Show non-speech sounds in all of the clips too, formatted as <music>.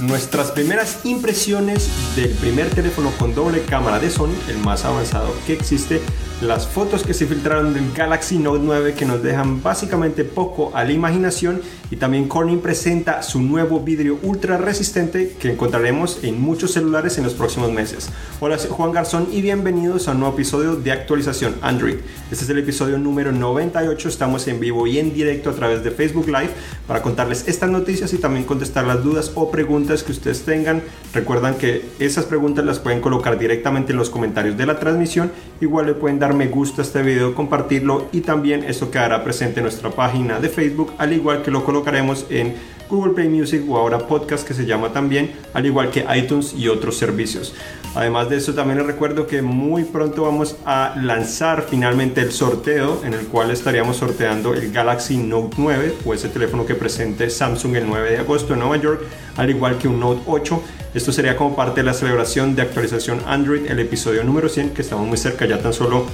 Nuestras primeras impresiones del primer teléfono con doble cámara de Sony, el más avanzado que existe, las fotos que se filtraron del Galaxy Note 9 que nos dejan básicamente poco a la imaginación y también Corning presenta su nuevo vidrio ultra resistente que encontraremos en muchos celulares en los próximos meses. Hola, soy Juan Garzón y bienvenidos a un nuevo episodio de actualización Android. Este es el episodio número 98, estamos en vivo y en directo a través de Facebook Live para contarles estas noticias y también contestar las dudas o preguntas que ustedes tengan. Recuerdan que esas preguntas las pueden colocar directamente en los comentarios de la transmisión, igual le pueden dar me gusta a este video, compartirlo y también esto quedará presente en nuestra página de Facebook, al igual que lo colocaremos en Google Play Music o ahora podcast que se llama también, al igual que iTunes y otros servicios. Además de eso también les recuerdo que muy pronto vamos a lanzar finalmente el sorteo en el cual estaríamos sorteando el Galaxy Note 9 o ese teléfono que presente Samsung el 9 de agosto en Nueva York, al igual que un Note 8. Esto sería como parte de la celebración de actualización Android, el episodio número 100, que estamos muy cerca, ya tan solo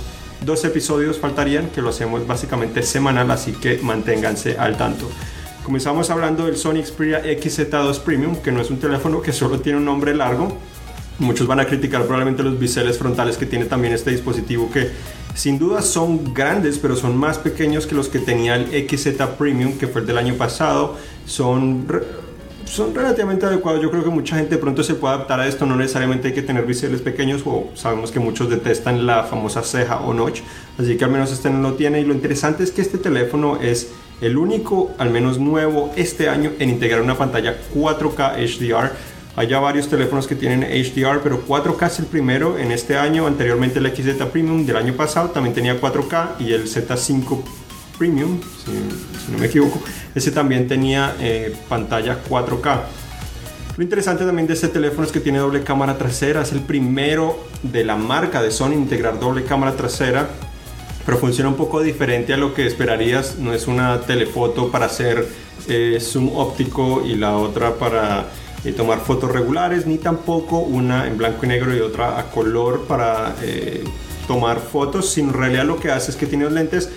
dos episodios faltarían, que lo hacemos básicamente semanal, así que manténganse al tanto. Comenzamos hablando del Sony Xperia XZ2 Premium, que no es un teléfono que solo tiene un nombre largo, Muchos van a criticar probablemente los biseles frontales que tiene también este dispositivo que sin duda son grandes, pero son más pequeños que los que tenía el XZ Premium, que fue el del año pasado. Son, son relativamente adecuados. Yo creo que mucha gente pronto se puede adaptar a esto. No necesariamente hay que tener biseles pequeños o sabemos que muchos detestan la famosa ceja o notch. Así que al menos este no lo tiene. Y lo interesante es que este teléfono es el único, al menos nuevo este año, en integrar una pantalla 4K HDR hay ya varios teléfonos que tienen HDR, pero 4K es el primero en este año. Anteriormente el XZ Premium del año pasado también tenía 4K y el Z5 Premium, si, no me equivoco, ese también tenía eh, pantalla 4K. Lo interesante también de este teléfono es que tiene doble cámara trasera, es el primero de la marca de Sony integrar doble cámara trasera, pero funciona un poco diferente a lo que esperarías, no es una telefoto para hacer eh, zoom óptico y la otra para tomar fotos regulares, ni tampoco una en blanco y negro y otra a color para eh, tomar fotos, sino en realidad lo que hace es que tiene los lentes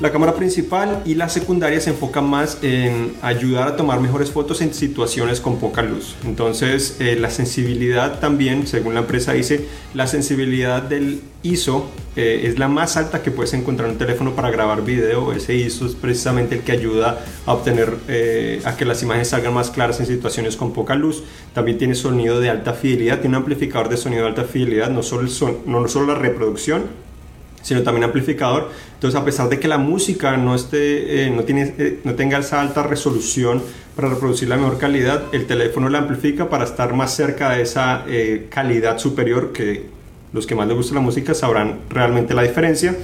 la cámara principal y la secundaria se enfocan más en ayudar a tomar mejores fotos en situaciones con poca luz. Entonces, eh, la sensibilidad también, según la empresa dice, la sensibilidad del ISO eh, es la más alta que puedes encontrar en un teléfono para grabar video. Ese ISO es precisamente el que ayuda a obtener, eh, a que las imágenes salgan más claras en situaciones con poca luz. También tiene sonido de alta fidelidad, tiene un amplificador de sonido de alta fidelidad, no solo, el son, no solo la reproducción, sino también amplificador. Entonces, a pesar de que la música no, esté, eh, no, tiene, eh, no tenga esa alta resolución para reproducir la mejor calidad, el teléfono la amplifica para estar más cerca de esa eh, calidad superior que los que más les gusta la música sabrán realmente la diferencia.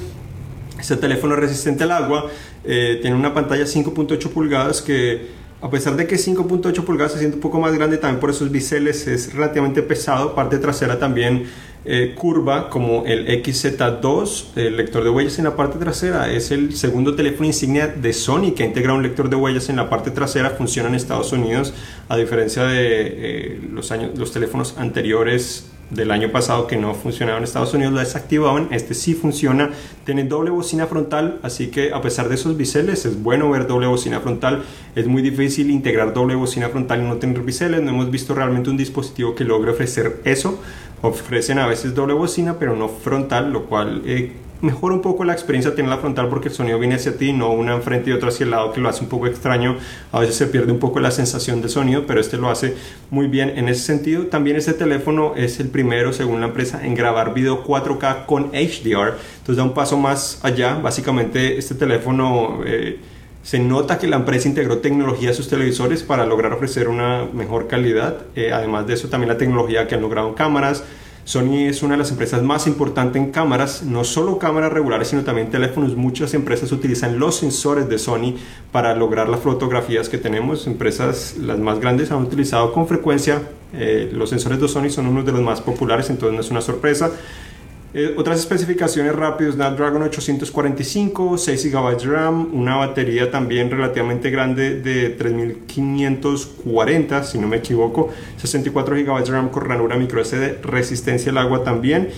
Este teléfono es resistente al agua, tiene una pantalla 5.8 pulgadas que a pesar de que 5.8 pulgadas se siente un poco más grande también por esos biseles es relativamente pesado, parte trasera también eh, curva como el XZ2, el lector de huellas en la parte trasera. Es el segundo teléfono insignia de Sony que integra un lector de huellas en la parte trasera. Funciona en Estados Unidos, a diferencia de eh, los, años, los teléfonos anteriores del año pasado que no funcionaba en Estados Unidos lo desactivaban, este sí funciona, tiene doble bocina frontal, así que a pesar de esos biseles es bueno ver doble bocina frontal, es muy difícil integrar doble bocina frontal y no tener biseles, no hemos visto realmente un dispositivo que logre ofrecer eso, ofrecen a veces doble bocina pero no frontal, lo cual eh, mejora un poco la experiencia tener la frontal porque el sonido viene hacia ti, no una enfrente y otra hacia el lado que lo hace un poco extraño. A veces se pierde un poco la sensación de sonido, pero este lo hace muy bien en ese sentido. También este teléfono es el primero, según la empresa, en grabar video 4K con HDR. Entonces da un paso más allá. Básicamente este teléfono... Eh, se nota que la empresa integró tecnología a sus televisores para lograr ofrecer una mejor calidad. Eh, además de eso, también la tecnología que han logrado en cámaras, Sony es una de las empresas más importantes en cámaras, no solo cámaras regulares, sino también teléfonos. Muchas empresas utilizan los sensores de Sony para lograr las fotografías que tenemos. Empresas, las más grandes, han utilizado con frecuencia eh, los sensores de Sony, son uno de los más populares, entonces no es una sorpresa. Eh, otras especificaciones rápidas, Snapdragon 845, 6 GB de RAM, una batería también relativamente grande de 3540, si no me equivoco, 64 GB de RAM con ranura micro SD, resistencia al agua también.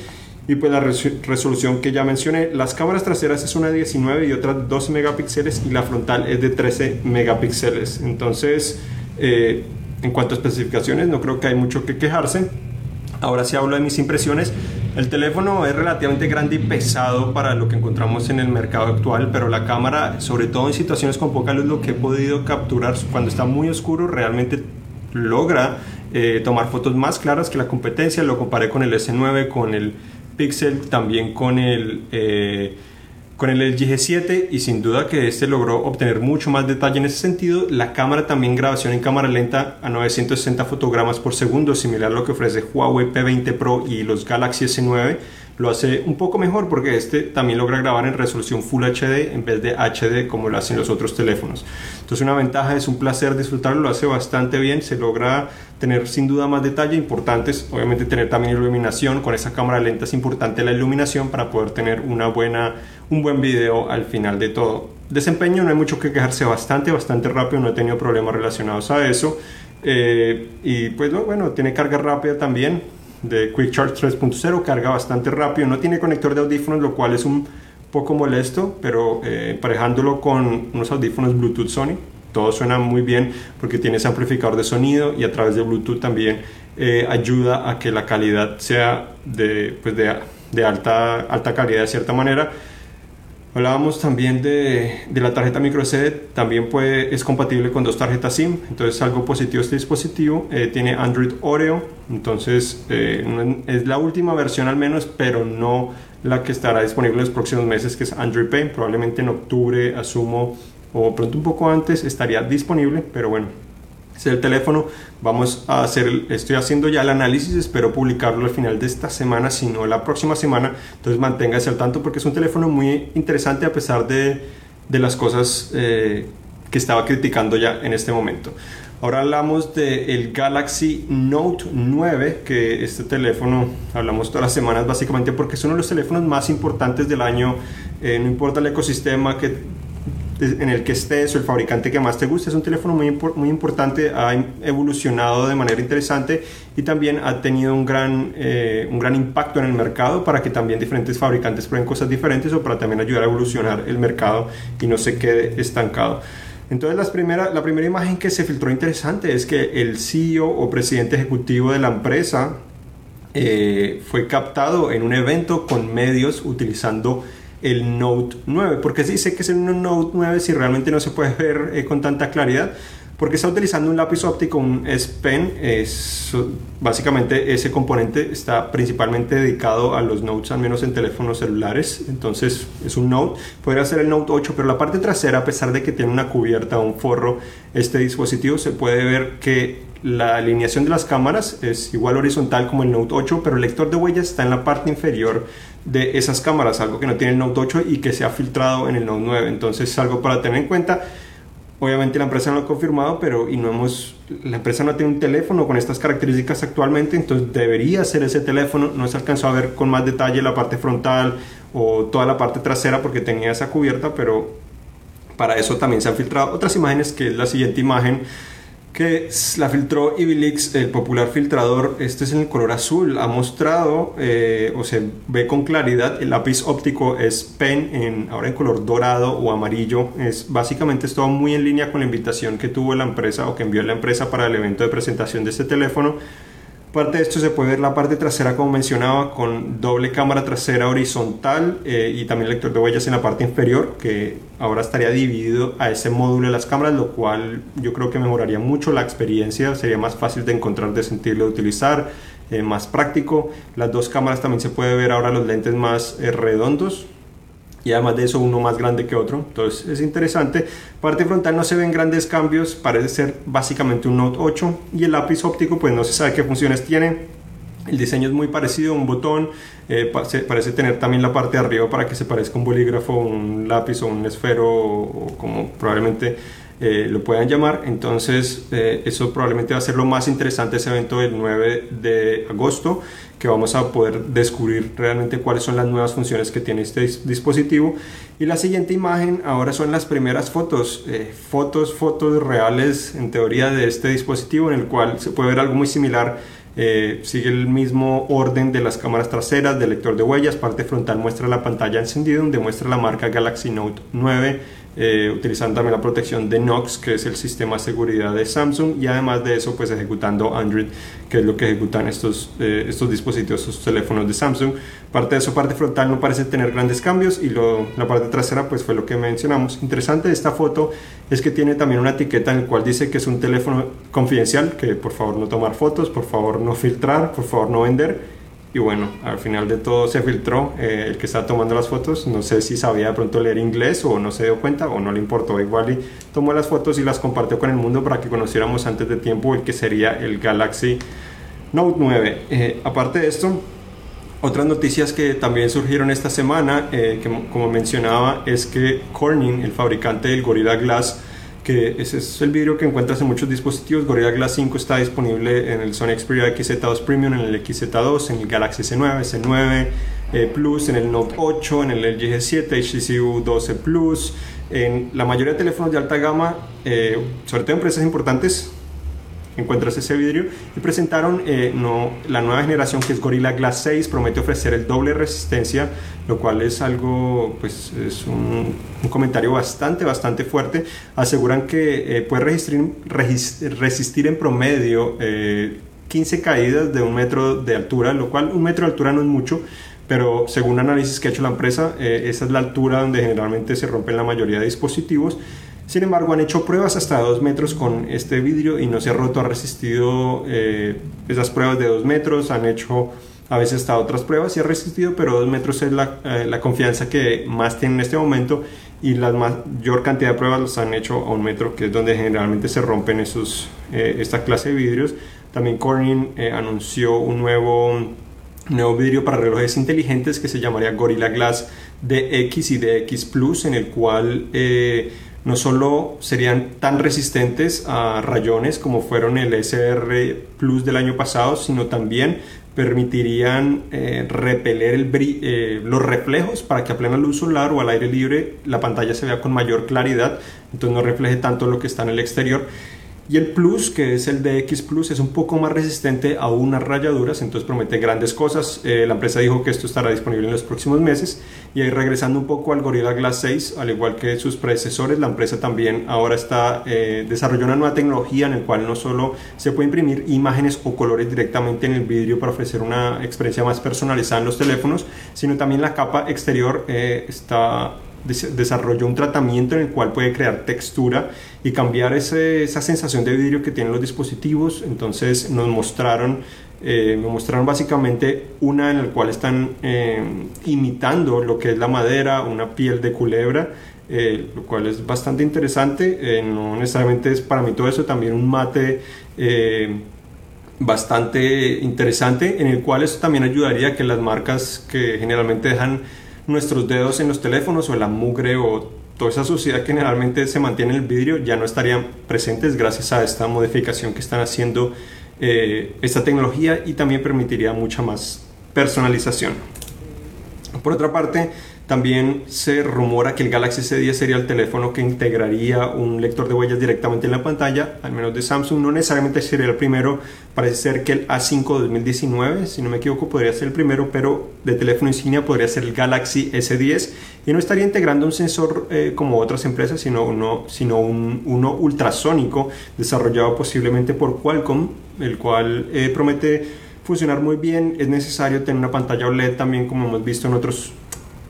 Y pues la resolución que ya mencioné, las cámaras traseras es una de 19 y otra 12 megapíxeles y la frontal es de 13 megapíxeles. Entonces, eh, en cuanto a especificaciones, no creo que hay mucho que quejarse. Ahora sí hablo de mis impresiones. El teléfono es relativamente grande y pesado para lo que encontramos en el mercado actual, pero la cámara, sobre todo en situaciones con poca luz, lo que he podido capturar cuando está muy oscuro, realmente logra eh, tomar fotos más claras que la competencia. Lo comparé con el S9, con el Pixel, también con el... Eh, con el LG G7 y sin duda que este logró obtener mucho más detalle en ese sentido. La cámara también grabación en cámara lenta a 960 fotogramas por segundo, similar a lo que ofrece Huawei P20 Pro y los Galaxy S9 lo hace un poco mejor porque este también logra grabar en resolución Full HD en vez de HD como lo hacen los otros teléfonos. Entonces una ventaja es un placer disfrutarlo, lo hace bastante bien, se logra tener sin duda más detalle importantes, obviamente tener también iluminación, con esa cámara lenta es importante la iluminación para poder tener una buena, un buen video al final de todo. Desempeño no hay mucho que quejarse, bastante, bastante rápido, no he tenido problemas relacionados a eso. Eh, y pues bueno, tiene carga rápida también, de Quick Charge 3.0, carga bastante rápido, no tiene conector de audífonos, lo cual es un poco molesto, pero eh, emparejándolo con unos audífonos Bluetooth Sony, todo suena muy bien porque tiene ese amplificador de sonido y a través de Bluetooth también eh, ayuda a que la calidad sea de, pues de, de alta, alta calidad de cierta manera. Hablábamos también de, de, la tarjeta microSD, también puede, es compatible con dos tarjetas SIM, entonces algo positivo este dispositivo. Eh, tiene Android Oreo, entonces eh, es la última versión al menos, pero no la que estará disponible los próximos meses, que es Android Pay. Probablemente en octubre, asumo, o pronto un poco antes, estaría disponible, pero bueno, el teléfono. Vamos a hacer, estoy haciendo ya el análisis, espero publicarlo al final de esta semana, si no la próxima semana. Entonces manténgase al tanto porque es un teléfono muy interesante a pesar de, de las cosas eh, que estaba criticando ya en este momento. Ahora hablamos del el Galaxy Note 9, que este teléfono hablamos todas las semanas básicamente porque es uno de los teléfonos más importantes del año. Eh, no importa el ecosistema que en el que estés o el fabricante que más te guste. Es un teléfono muy, muy importante, ha evolucionado de manera interesante y también ha tenido un gran, eh, un gran impacto en el mercado para que también diferentes fabricantes prueben cosas diferentes o para también ayudar a evolucionar el mercado y no se quede estancado. Entonces las primera, la primera imagen que se filtró interesante es que el CEO o presidente ejecutivo de la empresa eh, fue captado en un evento con medios utilizando el Note 9. porque se dice que es un Note 9 si realmente no se puede ver eh, con tanta claridad? Porque está utilizando un lápiz óptico, un S Pen. Es, básicamente ese componente está principalmente dedicado a los Notes, al menos en teléfonos celulares. Entonces es un Note. Podría ser el Note 8, pero la parte trasera, a pesar de que tiene una cubierta o un forro, este dispositivo se puede ver que la alineación de las cámaras es igual horizontal como el Note 8, pero el lector de huellas está en la parte inferior de esas cámaras, algo que no tiene el Note 8 y que se ha filtrado en el Note 9. Entonces es algo para tener en cuenta. Obviamente la empresa no lo ha confirmado, pero y no hemos, la empresa no tiene un teléfono con estas características actualmente, entonces debería ser ese teléfono. No se alcanzó a ver con más detalle la parte frontal o toda la parte trasera porque tenía esa cubierta, pero para eso también se han filtrado otras imágenes, que es la siguiente imagen que la filtró Ibilix, el popular filtrador. Este es en el color azul. Ha mostrado eh, o se ve con claridad. El lápiz óptico es pen, en, ahora en color dorado o amarillo. Es básicamente todo muy en línea con la invitación que tuvo la empresa o que envió la empresa para el evento de presentación de este teléfono. Parte de esto se puede ver la parte trasera como mencionaba con doble cámara trasera horizontal eh, y también lector de huellas en la parte inferior que ahora estaría dividido a ese módulo de las cámaras lo cual yo creo que mejoraría mucho la experiencia, sería más fácil de encontrar, de sentirlo, de utilizar, eh, más práctico. Las dos cámaras también se puede ver ahora los lentes más eh, redondos y además de eso uno más grande que otro. Entonces es interesante. Parte frontal no se ven grandes cambios, parece ser básicamente un Note 8 y el lápiz óptico pues no se sabe qué funciones tiene. El diseño es muy parecido, un botón, eh, parece tener también la parte de arriba para que se parezca un bolígrafo, un lápiz o un esfero o como probablemente eh, lo puedan llamar. Entonces, eh, eso probablemente va a ser lo más interesante ese evento del 9 de agosto, que vamos a poder descubrir realmente cuáles son las nuevas funciones que tiene este dispositivo. Y la siguiente imagen ahora son las primeras fotos, eh, fotos, fotos reales en teoría de este dispositivo, en el cual se puede ver algo muy similar. sigue el mismo orden de las cámaras traseras, del lector de huellas, parte frontal muestra la pantalla encendida donde muestra la marca Galaxy Note 9 eh, utilizando también la protección de Knox, que es el sistema de seguridad de Samsung, y además de eso, pues ejecutando Android, que es lo que ejecutan estos, eh, estos dispositivos, estos teléfonos de Samsung. Parte de su parte frontal no parece tener grandes cambios y lo, la parte trasera, pues fue lo que mencionamos. Interesante de esta foto es que tiene también una etiqueta en la cual dice que es un teléfono confidencial, que por favor no tomar fotos, por favor no filtrar, por favor no vender y bueno, al final de todo se filtró eh, el que estaba tomando las fotos. No sé si sabía de pronto leer inglés o no se dio cuenta o no le importó. Igual y tomó las fotos y las compartió con el mundo para que conociéramos antes de tiempo el que sería el Galaxy Note 9. Eh, aparte de esto, otras noticias que también surgieron esta semana, eh, que como mencionaba, es que Corning, el fabricante del Gorilla Glass, que ese es el vidrio que encuentras en muchos dispositivos. Gorilla Glass 5 está disponible en el Sony Xperia XZ2 Premium, en el XZ2, en el Galaxy S9, S9 eh, Plus, en el Note 8, en el LG G7, HTC U12 Plus, en la mayoría de teléfonos de alta gama, eh, sobre todo empresas importantes encuentras ese vidrio y presentaron eh, no, la nueva generación que es Gorilla Glass 6 promete ofrecer el doble resistencia lo cual es algo pues es un, comentario bastante bastante fuerte. Aseguran que eh, puede resistir, resistir en promedio 15 eh, caídas de un metro de altura lo cual un metro de altura no es mucho pero según análisis que ha hecho la empresa, esa es la altura donde generalmente se rompen la mayoría de dispositivos sin embargo, han hecho pruebas hasta 2 metros con este vidrio y no se ha roto, ha resistido eh, esas pruebas de 2 metros, han hecho a veces hasta otras pruebas y ha resistido, pero 2 metros es la, eh, la, confianza que más tiene en este momento y la mayor cantidad de pruebas las han hecho a un metro, que es donde generalmente se rompen esos, eh, esta clase de vidrios. También Corning anunció un nuevo, nuevo vidrio para relojes inteligentes que se llamaría Gorilla Glass DX y DX Plus, en el cual no solo serían tan resistentes a rayones como fueron el SR Plus del año pasado, sino también permitirían eh, repeler el eh, los reflejos para que a plena luz solar o al aire libre la pantalla se vea con mayor claridad, entonces no refleje tanto lo que está en el exterior y el Plus, que es el DX Plus, es un poco más resistente a unas rayaduras, entonces promete grandes cosas. Eh, la empresa dijo que esto estará disponible en los próximos meses. Y ahí regresando un poco al Gorilla Glass 6, al igual que sus predecesores, la empresa también ahora está eh, desarrollando una nueva tecnología en la cual no solo se puede imprimir imágenes o colores directamente en el vidrio para ofrecer una experiencia más personalizada en los teléfonos, sino también la capa exterior eh, está desarrolló un tratamiento en el cual puede crear textura y cambiar esa sensación de vidrio que tienen los dispositivos. Entonces nos mostraron, eh, me mostraron básicamente una en la cual están eh, imitando lo que es la madera, una piel de culebra. Eh, lo cual es bastante interesante, no necesariamente es para mí todo eso, también un mate bastante interesante en el cual eso también ayudaría a que las marcas que generalmente dejan nuestros dedos en los teléfonos o la mugre o toda esa suciedad que generalmente se mantiene en el vidrio ya no estarían presentes gracias a esta modificación que están haciendo eh, esta tecnología y también permitiría mucha más personalización. Por otra parte, también se rumora que el Galaxy S10 sería el teléfono que integraría un lector de huellas directamente en la pantalla, al menos de Samsung. No necesariamente sería el primero, parece ser que el A5 2019, si no me equivoco, podría ser el primero, pero de teléfono insignia podría ser el Galaxy S10 y no estaría integrando un sensor eh, como otras empresas, sino uno, sino un, uno ultrasónico desarrollado posiblemente por Qualcomm, el cual eh, promete funcionar muy bien. Es necesario tener una pantalla OLED también, como hemos visto en otros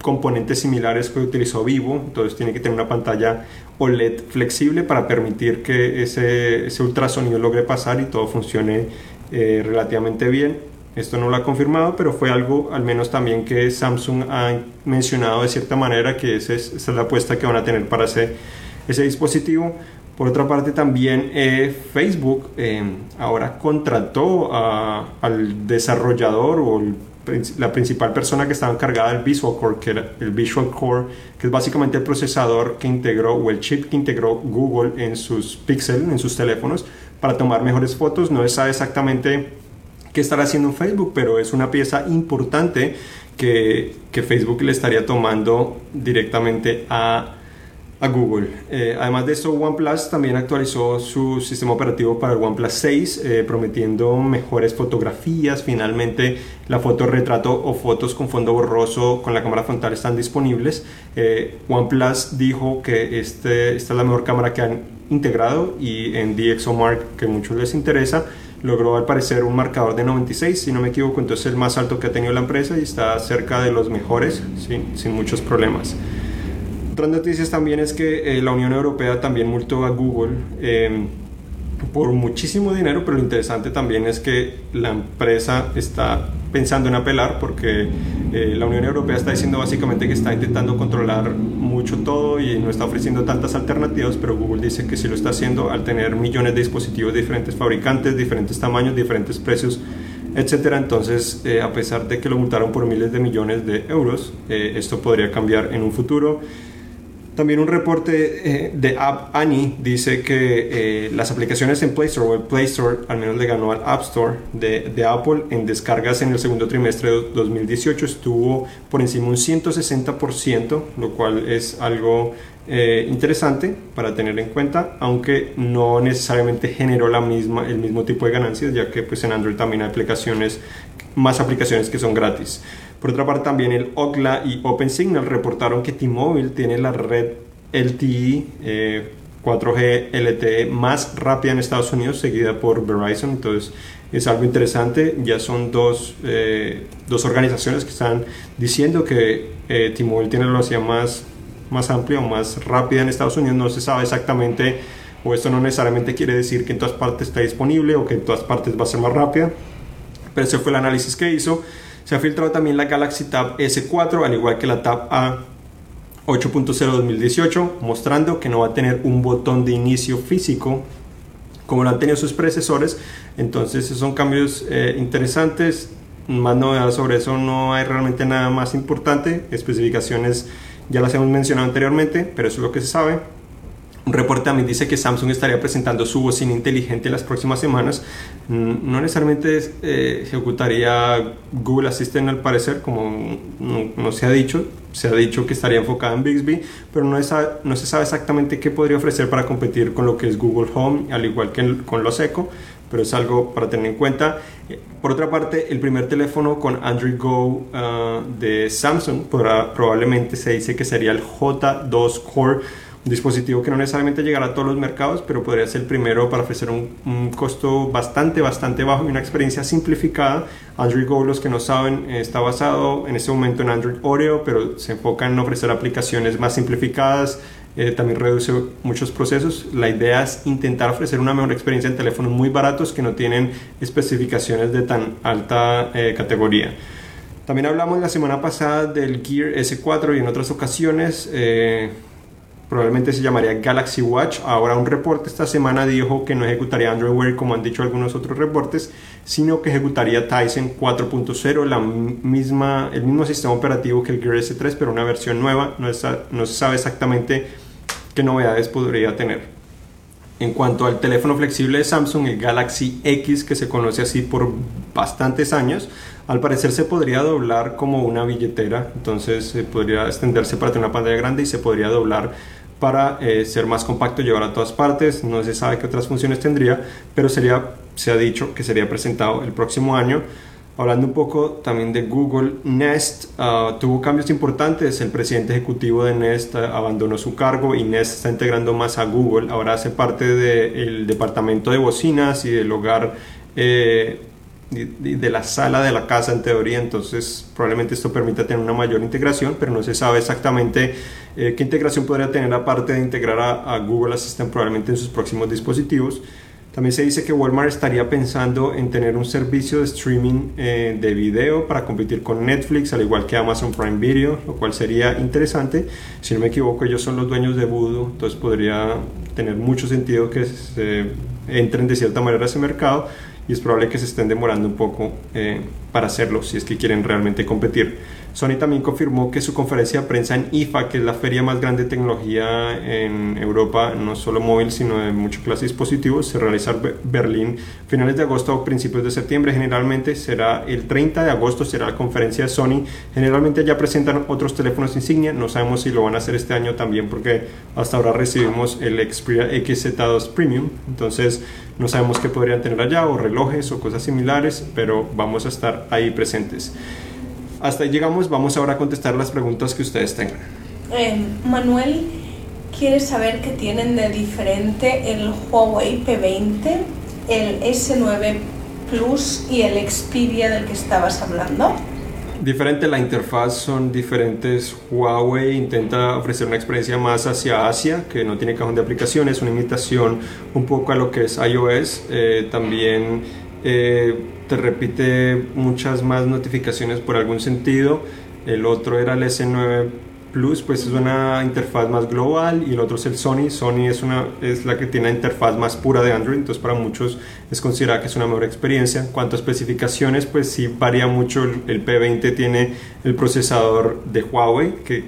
componentes similares que utilizó Vivo, entonces tiene que tener una pantalla OLED flexible para permitir que ese, ese ultrasonido logre pasar y todo funcione eh, relativamente bien. Esto no lo ha confirmado, pero fue algo al menos también que Samsung ha mencionado de cierta manera que esa es, la apuesta que van a tener para ese, ese dispositivo. Por otra parte, también eh, Facebook eh, ahora contrató al desarrollador o el la principal persona que estaba encargada del Visual Core, que era el Visual Core, que es básicamente el procesador que integró o el chip que integró Google en sus Pixel, en sus teléfonos, para tomar mejores fotos. No sabe exactamente qué estará haciendo en Facebook, pero es una pieza importante que, que Facebook le estaría tomando directamente a a Google. Eh, además de esto, OnePlus también actualizó su sistema operativo para el OnePlus 6, eh, prometiendo mejores fotografías. Finalmente, la foto retrato o fotos con fondo borroso con la cámara frontal están disponibles. Eh, OnePlus dijo que este, esta es la mejor cámara que han integrado y en DxOMark, que muchos les interesa, logró al parecer un marcador de 96, si no me equivoco, entonces es el más alto que ha tenido la empresa y está cerca de los mejores, sin muchos problemas otras noticias también es que eh, la Unión Europea también multó a Google em, por muchísimo dinero, pero lo interesante también es que la empresa está pensando en apelar porque eh, la Unión Europea está diciendo básicamente que está intentando controlar mucho todo y no está ofreciendo tantas alternativas, pero Google dice que sí lo está haciendo al tener millones de dispositivos de diferentes fabricantes, diferentes tamaños, diferentes precios etcétera. Entonces, eh, a pesar de que lo multaron por miles de millones de euros, esto podría cambiar en un futuro. También un reporte eh, de App Annie dice que eh, las aplicaciones en Play Store o el Play Store al menos le ganó al App Store de, de, Apple en descargas en el segundo trimestre de 2018 estuvo por encima un 160%, lo cual es algo eh, interesante para tener en cuenta, aunque no necesariamente generó la misma, el mismo tipo de ganancias, ya que pues en Android también hay aplicaciones, más aplicaciones que son gratis. Por otra parte, también el Okla y OpenSignal reportaron que T-Mobile tiene la red LTE 4G LTE más rápida en Estados Unidos, seguida por Verizon. Entonces, es algo interesante. Ya son dos, eh, dos organizaciones que están diciendo que eh, T-Mobile tiene la velocidad más, más amplia o más rápida en Estados Unidos. No se sabe exactamente, o esto no necesariamente quiere decir que en todas partes está disponible o que en todas partes va a ser más rápida. Pero ese fue el análisis que hizo. Se ha filtrado también la Galaxy Tab S4, al igual que la Tab A 8.0 2018, mostrando que no va a tener un botón de inicio físico como lo han tenido sus predecesores. Entonces, son cambios eh, interesantes. Más novedades sobre eso no hay realmente nada más importante. Especificaciones ya las hemos mencionado anteriormente, pero eso es lo que se sabe. Un reporte también dice que Samsung estaría presentando su bocina inteligente en las próximas semanas. Mm, no necesariamente eh, ejecutaría Google Assistant al parecer, como no, se ha dicho. Se ha dicho que estaría enfocada en Bixby, pero no, no se sabe exactamente qué podría ofrecer para competir con lo que es Google Home, al igual que con los Echo pero es algo para tener en cuenta. Por otra parte, el primer teléfono con Android Go ah, de Samsung probablemente se dice que sería el J2 Core un dispositivo que no necesariamente llegará a todos los mercados, pero podría ser el primero para ofrecer un, costo bastante, bastante bajo y una experiencia simplificada. Android Go, los que no saben, está basado en este momento en Android Oreo, pero se enfoca en ofrecer aplicaciones más simplificadas, eh, también reduce muchos procesos. La idea es intentar ofrecer una mejor experiencia en teléfonos muy baratos que no tienen especificaciones de tan alta eh, categoría. También hablamos la semana pasada del Gear S4 y en otras ocasiones. Eh, probablemente se llamaría Galaxy Watch. Ahora un reporte esta semana dijo que no ejecutaría Android Wear como han dicho algunos otros reportes, sino que ejecutaría Tyson 4.0, la misma, el mismo sistema operativo que el Gear S3, pero una versión nueva. No, no se sabe exactamente qué novedades podría tener. En cuanto al teléfono flexible de Samsung, el Galaxy X, que se conoce así por bastantes años, al parecer se podría doblar como una billetera, entonces se podría extenderse para tener una pantalla grande y se podría doblar para eh, ser más compacto, llevar a todas partes. No se sabe qué otras funciones tendría, pero sería, se ha dicho que sería presentado el próximo año. Hablando un poco también de Google, Nest ah, tuvo cambios importantes. El presidente ejecutivo de Nest ah, abandonó su cargo y Nest está integrando más a Google. Ahora hace parte del departamento de bocinas y del hogar eh, de la sala de la casa en teoría, entonces probablemente esto permita tener una mayor integración, pero no se sabe exactamente eh, qué integración podría tener aparte de integrar a, Google Assistant probablemente en sus próximos dispositivos. También se dice que Walmart estaría pensando en tener un servicio de streaming eh, de video para competir con Netflix, al igual que Amazon Prime Video, lo cual sería interesante. Si no me equivoco, ellos son los dueños de Voodoo, entonces podría tener mucho sentido que entren de cierta manera a ese mercado y es probable que se estén demorando un poco eh, para hacerlo si es que quieren realmente competir. Sony también confirmó que su conferencia de prensa en IFA, que es la feria más grande de tecnología en Europa, no solo móvil, sino de muchas clases dispositivos, se realizará en Berlín finales de agosto o principios de septiembre. Generalmente será el 30 de agosto, será la conferencia de Sony. Generalmente ya presentan otros teléfonos insignia, no sabemos si lo van a hacer este año también porque hasta ahora recibimos el Xperia XZ2 Premium, entonces no sabemos qué podrían tener allá o relojes o cosas similares, pero vamos a estar ahí presentes. Hasta ahí llegamos, vamos ahora a contestar las preguntas que ustedes tengan. Eh, Manuel quiere saber qué tienen de diferente el Huawei P20, el S9 Plus y el Xperia del que estabas hablando. Diferente la interfaz, son diferentes. Huawei intenta ofrecer una experiencia más hacia Asia, que no tiene cajón de aplicaciones, una imitación un poco a lo que es iOS. Eh, también eh, te repite muchas más notificaciones por algún sentido. El otro era el S9 Plus, pues es una interfaz más global y el otro es el Sony. Sony es, una, es la que tiene la interfaz más pura de Android, entonces para muchos es considerada que es una mejor experiencia. En cuanto a especificaciones, pues sí varía mucho. El P20 tiene el procesador de Huawei, que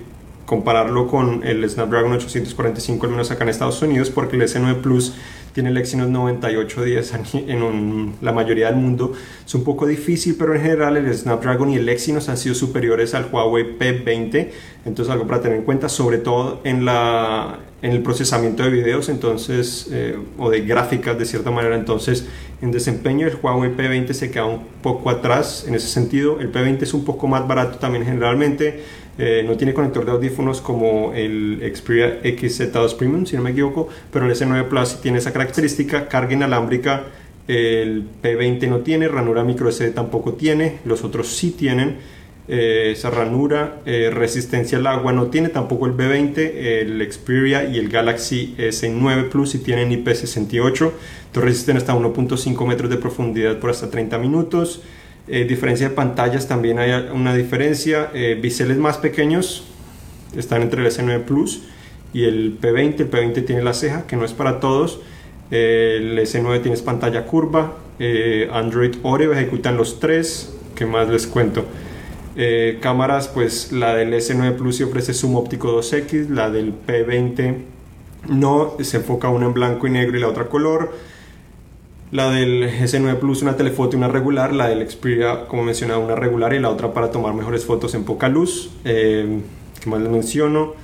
compararlo con el Snapdragon 845, al menos acá en Estados Unidos, porque el S9 Plus tiene el Exynos 9810 en <laughs> la mayoría del mundo. Es un poco difícil, pero en general el Snapdragon y el Exynos han sido superiores al Huawei P20. Entonces algo para tener en cuenta, sobre todo en, la, en el procesamiento de videos entonces, eh, o de gráficas de cierta manera. Entonces en desempeño el Huawei P20 se queda un poco atrás en ese sentido. El P20 es un poco más barato también generalmente eh, no tiene conector de audífonos como el Xperia XZ2 Premium, si no me equivoco, pero el S9 Plus tiene esa característica, carga inalámbrica, el P20 no tiene, ranura micro SD tampoco tiene, los otros sí tienen. Eh, esa ranura, eh, resistencia al agua no tiene, tampoco el B20, el Xperia y el Galaxy S9 Plus sí tienen IP68, entonces resisten hasta 1.5 metros de profundidad por hasta 30 minutos. Eh, diferencia de pantallas también hay una diferencia. Eh, biseles más pequeños están entre el S9 Plus y el P20. El P20 tiene la ceja, que no es para todos. el S9 tiene pantalla curva. Eh, Android Oreo ejecutan los tres. ¿Qué más les cuento? cámaras, pues la del S9 Plus se ofrece zoom óptico 2X, la del P20 no, se enfoca una en blanco y negro y la otra color. La del S9 Plus una telefoto y una regular, la del Xperia como mencionaba una regular y la otra para tomar mejores fotos en poca luz. Eh, ¿Qué más les menciono?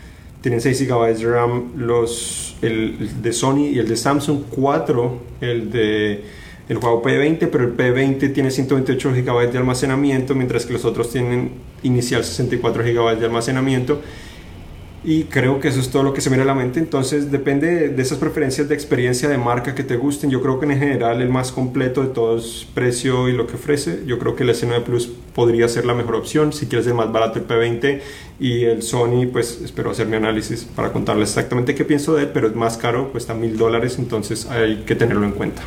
Tienen 6 GB de RAM los, el, de Sony y el de Samsung, 4 el de el juego P20, pero el P20 tiene 128 GB de almacenamiento, mientras que los otros tienen inicial 64 GB de almacenamiento y creo que eso es todo lo que se me viene a la mente. Entonces depende de esas preferencias de experiencia de marca que te gusten. Yo creo que en general el más completo de todos precio y lo que ofrece. Yo creo que el S9 Plus podría ser la mejor opción. Si quieres el más barato el P20 y el Sony, pues espero hacer mi análisis para contarles exactamente qué pienso de él, pero es más caro, cuesta mil dólares, entonces hay que tenerlo en cuenta.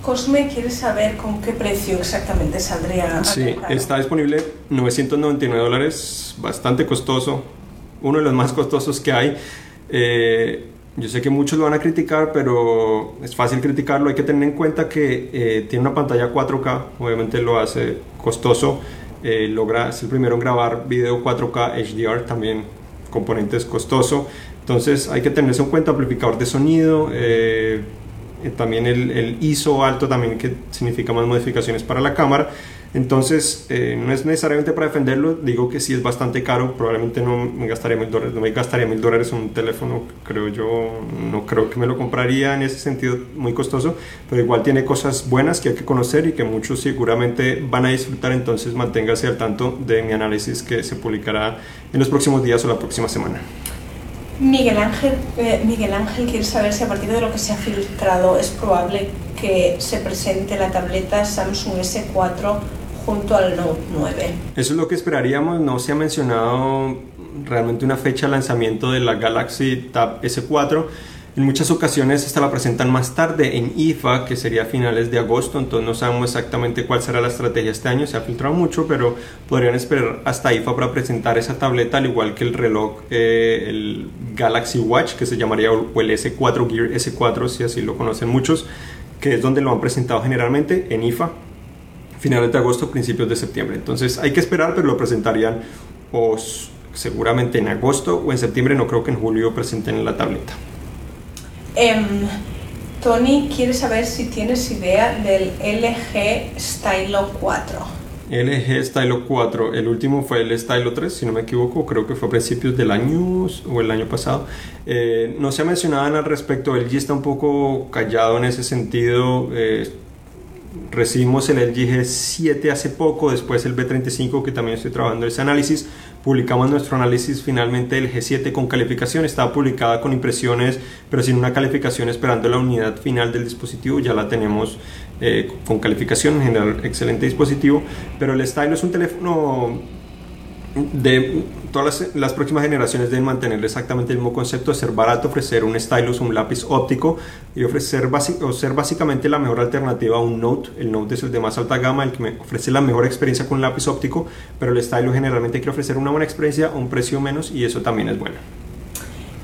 Cosme quiere saber con qué precio exactamente saldría. Sí, está disponible 999 dólares, bastante costoso uno de los más costosos que hay. Eh, yo sé que muchos lo van a criticar, pero es fácil criticarlo. Hay que tener en cuenta que eh, tiene una pantalla 4K, obviamente lo hace costoso. Eh, logra, es el primero en grabar video 4K HDR, también componentes costoso. Entonces hay que tener eso en cuenta, amplificador de sonido, también el, el ISO alto, también que significa más modificaciones para la cámara. Entonces, eh, no es necesariamente para defenderlo, digo que sí es bastante caro, probablemente no me gastaría mil dólares, no me gastaría mil dólares en un teléfono, creo yo, no creo que me lo compraría en ese sentido muy costoso, pero igual tiene cosas buenas que hay que conocer y que muchos seguramente van a disfrutar, entonces manténgase al tanto de mi análisis que se publicará en los próximos días o la próxima semana. Miguel Ángel, eh, Miguel Ángel quiere saber si a partir de lo que se ha filtrado es probable que se presente la tableta Samsung S4 junto al Note 9. Eso es lo que esperaríamos, no se ha mencionado realmente una fecha de lanzamiento de la Galaxy Tab S4. En muchas ocasiones esta la presentan más tarde en IFA, que sería a finales de agosto, entonces no sabemos exactamente cuál será la estrategia este año, se ha filtrado mucho, pero podrían esperar hasta IFA para presentar esa tableta, al igual que el reloj, eh, el Galaxy Watch, que se llamaría o el S4 Gear S4, si así lo conocen muchos, que es donde lo han presentado generalmente en IFA, finales de agosto, principios de septiembre. Entonces hay que esperar, pero lo presentarían o seguramente en agosto o en septiembre, no creo que en julio presenten la tableta. Em, Tony quiere saber si tienes idea del LG Stylo 4. LG Stylo 4, el último fue el Stylo 3, si no me equivoco, creo que fue a principios del año o el año pasado. Eh, no se ha mencionado nada al respecto, LG está un poco callado en ese sentido. Eh, recibimos el LG G7 hace poco, después el B35 que también estoy trabajando ese análisis, publicamos nuestro análisis finalmente del G7 con calificación, estaba publicada con impresiones pero sin una calificación esperando la unidad final del dispositivo, ya la tenemos eh, con calificación, en general excelente dispositivo, pero el Style es un teléfono de todas las, próximas generaciones deben mantener exactamente el mismo concepto de ser barato, ofrecer un stylus, un lápiz óptico y ofrecer o ser básicamente la mejor alternativa a un Note. El Note es el de más alta gama, el que me ofrece la mejor experiencia con lápiz óptico, pero el stylus generalmente quiere ofrecer una buena experiencia a un precio menos y eso también es bueno.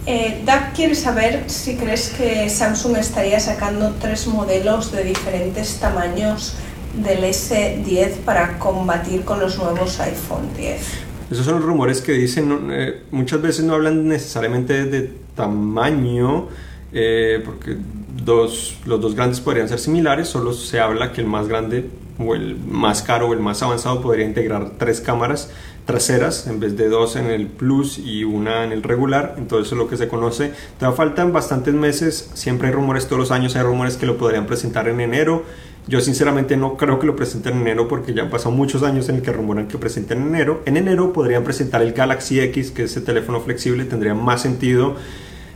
Eh, quiere saber si crees que Samsung estaría sacando tres modelos de diferentes tamaños del S10 para combatir con los nuevos iPhone 10. Esos son los rumores que dicen, eh, muchas veces no hablan necesariamente de tamaño, eh, porque dos, los dos grandes podrían ser similares, solo se habla que el más grande o el más caro o el más avanzado podría integrar tres cámaras traseras en vez de dos en el Plus y una en el regular, entonces eso es lo que se conoce. Te faltan bastantes meses, siempre hay rumores todos los años, hay rumores que lo podrían presentar en enero yo sinceramente no creo que lo presenten en enero porque ya han pasado muchos años en el que rumoran que presenten en enero. En enero podrían presentar el Galaxy X, que es ese teléfono flexible, tendría más sentido.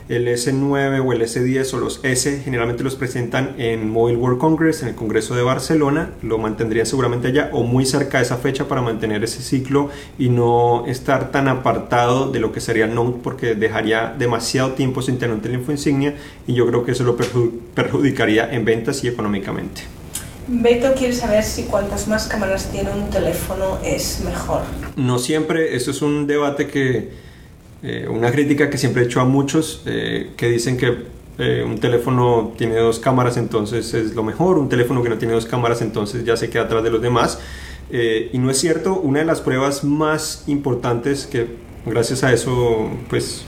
El S9 o el S10 o los S generalmente los presentan en Mobile World Congress, en el Congreso de Barcelona, lo mantendrían seguramente allá o muy cerca de esa fecha para mantener ese ciclo y no estar tan apartado de lo que sería el Note porque dejaría demasiado tiempo sin tener un teléfono insignia y yo creo que eso lo perjudicaría en ventas y económicamente. Beto quiere saber si cuantas más cámaras tiene un teléfono es mejor. No siempre, eso es un debate que, eh, una crítica que siempre he hecho a muchos eh, que dicen que eh, un teléfono tiene dos cámaras entonces es lo mejor, un teléfono que no tiene dos cámaras entonces ya se queda atrás de los demás. y no es cierto, una de las pruebas más importantes que gracias a eso pues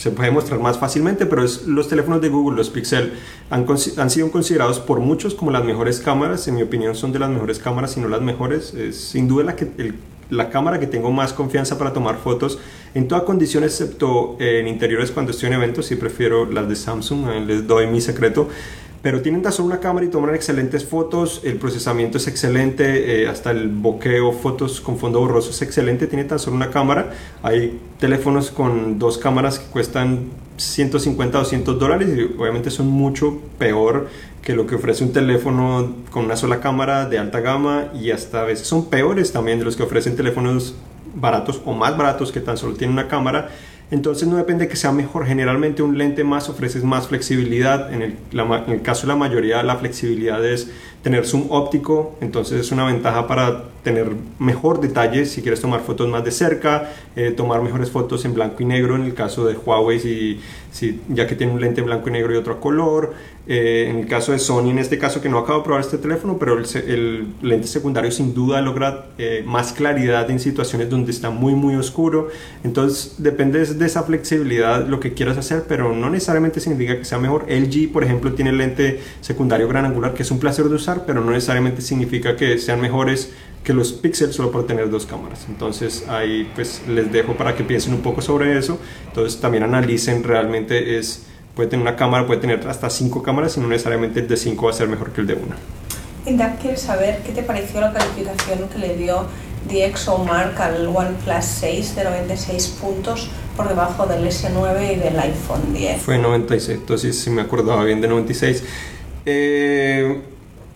se puede mostrar más fácilmente, pero es los teléfonos de Google, los Pixel, han, han, sido considerados por muchos como las mejores cámaras. En mi opinión, son de las mejores cámaras, si no las mejores. Es sin duda la, que, la cámara que tengo más confianza para tomar fotos en toda condición, excepto en interiores cuando estoy en eventos, y prefiero las de Samsung. Les doy mi secreto pero tienen tan solo una cámara y toman excelentes fotos, el procesamiento es excelente, eh, hasta el boqueo, fotos con fondo borroso es excelente, tiene tan solo una cámara, hay teléfonos con dos cámaras que cuestan 150 o 200 dólares y obviamente son mucho peor que lo que ofrece un teléfono con una sola cámara de alta gama y hasta a veces son peores también de los que ofrecen teléfonos baratos o más baratos que tan solo tienen una cámara entonces no depende que sea mejor. Generalmente un lente más ofrece más flexibilidad. En el, en el, caso de la mayoría la flexibilidad es tener zoom óptico. Entonces es una ventaja para tener mejor detalle si quieres tomar fotos más de cerca, eh, tomar mejores fotos en blanco y negro en el caso de Huawei si, si, ya que tiene un lente blanco y negro y otro color. Eh, en el caso de Sony, en este caso que no acabo de probar este teléfono, pero el, el lente secundario sin duda logra eh, más claridad en situaciones donde está muy muy oscuro. Entonces depende de esa flexibilidad lo que quieras hacer, pero no necesariamente significa que sea mejor. LG, por ejemplo, tiene el lente secundario gran angular que es un placer de usar, pero no necesariamente significa que sean mejores que los píxeles solo por tener dos cámaras. Entonces ahí pues les dejo para que piensen un poco sobre eso. Entonces también analicen realmente es puede tener una cámara, puede tener hasta cinco cámaras y no necesariamente el de cinco va a ser mejor que el de una. Indap quiere saber qué te pareció la calificación que le dio DxOMark al OnePlus 6 de 96 puntos por debajo del S9 y del iPhone 10. Fue 96, entonces si me acordaba bien de 96. Eh,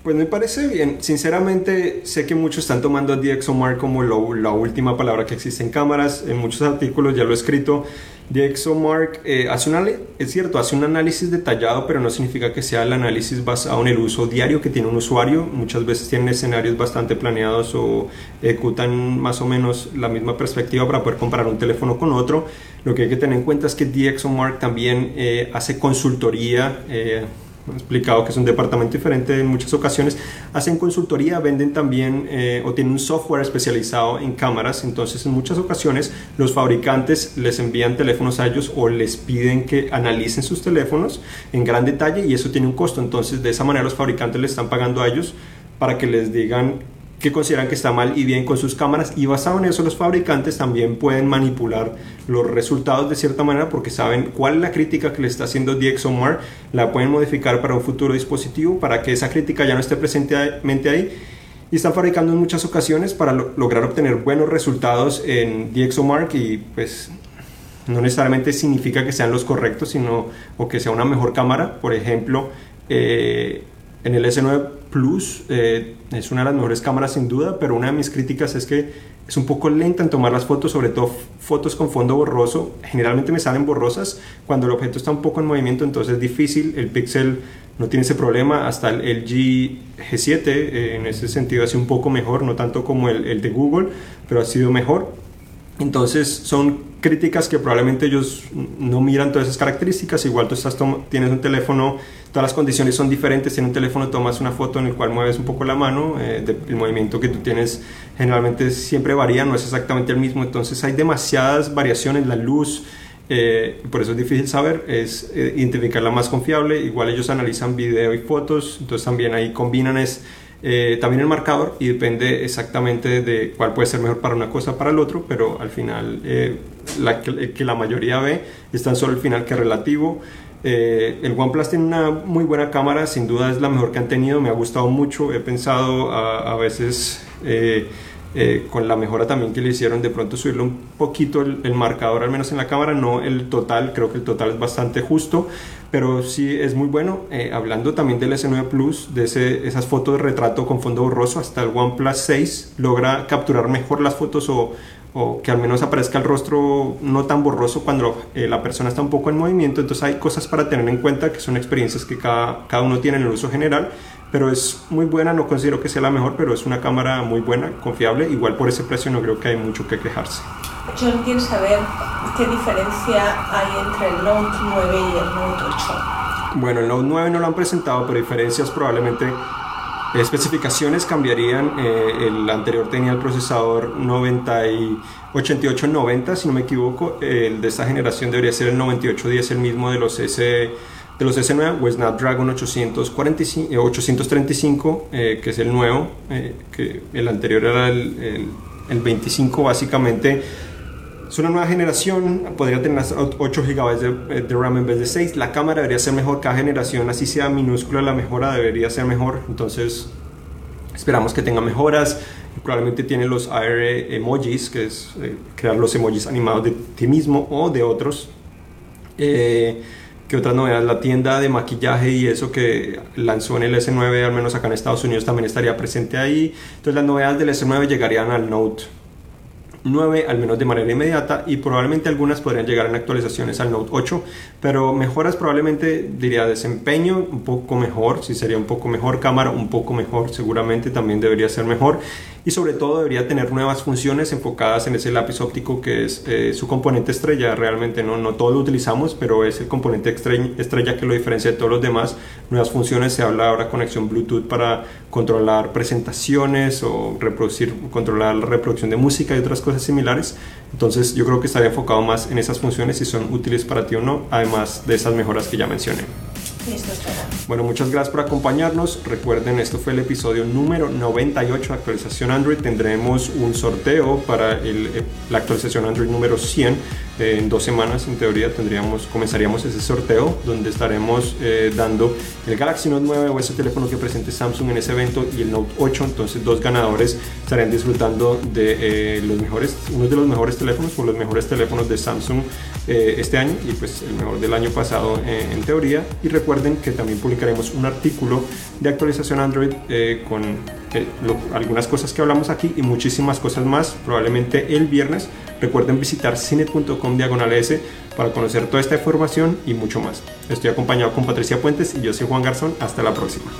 Pues me parece bien. Sinceramente, sé que muchos están tomando a DxOMark como la última palabra que existe en cámaras. En muchos artículos ya lo he escrito. DxOMark eh, hace un, es cierto, hace un análisis detallado, pero no significa que sea el análisis basado en el uso diario que tiene un usuario. Muchas veces tienen escenarios bastante planeados o ejecutan más o menos la misma perspectiva para poder comparar un teléfono con otro. Lo que hay que tener en cuenta es que DxOMark también eh, hace consultoría. Eh, explicado que es un departamento diferente en muchas ocasiones, hacen consultoría, venden también eh, o tienen un software especializado en cámaras, entonces en muchas ocasiones los fabricantes les envían teléfonos a ellos o les piden que analicen sus teléfonos en gran detalle y eso tiene un costo, entonces de esa manera los fabricantes le están pagando a ellos para que les digan que consideran que está mal y bien con sus cámaras y basado en eso los fabricantes también pueden manipular los resultados de cierta manera porque saben cuál es la crítica que le está haciendo DxOMark, la pueden modificar para un futuro dispositivo para que esa crítica ya no esté presentemente ahí. Y están fabricando en muchas ocasiones para lograr obtener buenos resultados en DxOMark y pues no necesariamente significa que sean los correctos sino o que sea una mejor cámara. Por ejemplo eh, en el S9 Plus eh, es una de las mejores cámaras sin duda, pero una de mis críticas es que es un poco lenta en tomar las fotos, sobre todo fotos con fondo borroso. Generalmente me salen borrosas cuando el objeto está un poco en movimiento, entonces es difícil. El Pixel no tiene ese problema. Hasta el LG G7 eh, en ese sentido ha sido un poco mejor, no tanto como el, el de Google, pero ha sido mejor. Entonces son críticas que probablemente ellos no miran todas esas características. Igual tú estás tienes un teléfono, todas las condiciones son diferentes. En un teléfono tomas una foto en el cual mueves un poco la mano, eh, el movimiento que tú tienes generalmente siempre varía, no es exactamente el mismo. Entonces hay demasiadas variaciones, la luz. Eh, por eso es difícil saber, es eh, identificar la más confiable. Igual ellos analizan video y fotos, entonces también ahí combinan es eh, también el marcador y depende exactamente de cuál puede ser mejor para una cosa para el otro, pero al final eh, la que, la mayoría ve es tan solo el final que relativo. Eh, el OnePlus tiene una muy buena cámara, sin duda es la mejor que han tenido, me ha gustado mucho, he pensado a, veces con la mejora también que le hicieron de pronto subirle un poquito el, marcador, al menos en la cámara, no el total, creo que el total es bastante justo, pero sí es muy bueno. Eh, hablando también del S9 Plus, de esas fotos de retrato con fondo borroso, hasta el OnePlus 6 logra capturar mejor las fotos o, o que al menos aparezca el rostro no tan borroso cuando eh, la persona está un poco en movimiento. Entonces hay cosas para tener en cuenta que son experiencias que cada, cada uno tiene en el uso general, pero es muy buena, no considero que sea la mejor, pero es una cámara muy buena, confiable. Igual por ese precio no creo que hay mucho que quejarse. John quiere saber qué diferencia hay entre el Note 9 y el Note 8. Bueno, el Note 9 no lo han presentado, pero diferencias probablemente especificaciones cambiarían. Eh, el anterior tenía el procesador 90 y 8890, si no me equivoco. El de esta generación debería ser el 9810, el mismo de los S de los S9 o Snapdragon 845, 835, eh, que es el nuevo, eh, que el anterior era el, el, el 25 básicamente es una nueva generación, podría tener 8 GB de, de, RAM en vez de 6. La cámara debería ser mejor cada generación, así sea minúscula, la mejora debería ser mejor. Entonces, esperamos que tenga mejoras. Probablemente tiene los AR emojis, que es eh, crear los emojis animados de ti mismo o de otros. Eh, ¿Qué otras novedades? La tienda de maquillaje y eso que lanzó en el S9, al menos acá en Estados Unidos, también estaría presente ahí. Entonces, las novedades del S9 llegarían al Note 9 al menos de manera inmediata y probablemente algunas podrían llegar en actualizaciones al Note 8 pero mejoras probablemente diría desempeño un poco mejor si sería un poco mejor cámara un poco mejor seguramente también debería ser mejor y sobre todo debería tener nuevas funciones enfocadas en ese lápiz óptico que es eh, su componente estrella. Realmente no, no todo lo utilizamos, pero es el componente estrella que lo diferencia de todos los demás. Nuevas funciones, se habla ahora conexión Bluetooth para controlar presentaciones o reproducir, controlar la reproducción de música y otras cosas similares. Entonces yo creo que estaría enfocado más en esas funciones si son útiles para ti o no, además de esas mejoras que ya mencioné. Bueno, muchas gracias por acompañarnos. Recuerden, esto fue el episodio número 98 de actualización Android. Tendremos un sorteo para el, la actualización Android número 100 Eh, en dos semanas, en teoría, tendríamos, comenzaríamos ese sorteo donde estaremos eh, dando el Galaxy Note 9 o ese teléfono que presente Samsung en ese evento y el Note 8. Entonces, dos ganadores estarán disfrutando de los mejores, uno de los mejores teléfonos o los mejores teléfonos de Samsung este año y pues el mejor del año pasado en teoría. Y recuerden que también publicaremos un artículo de actualización Android con algunas cosas que hablamos aquí y muchísimas cosas más, probablemente el viernes. Recuerden visitar cine.com diagonal S para conocer toda esta información y mucho más. Estoy acompañado con Patricia Puentes y yo soy Juan Garzón. Hasta la próxima.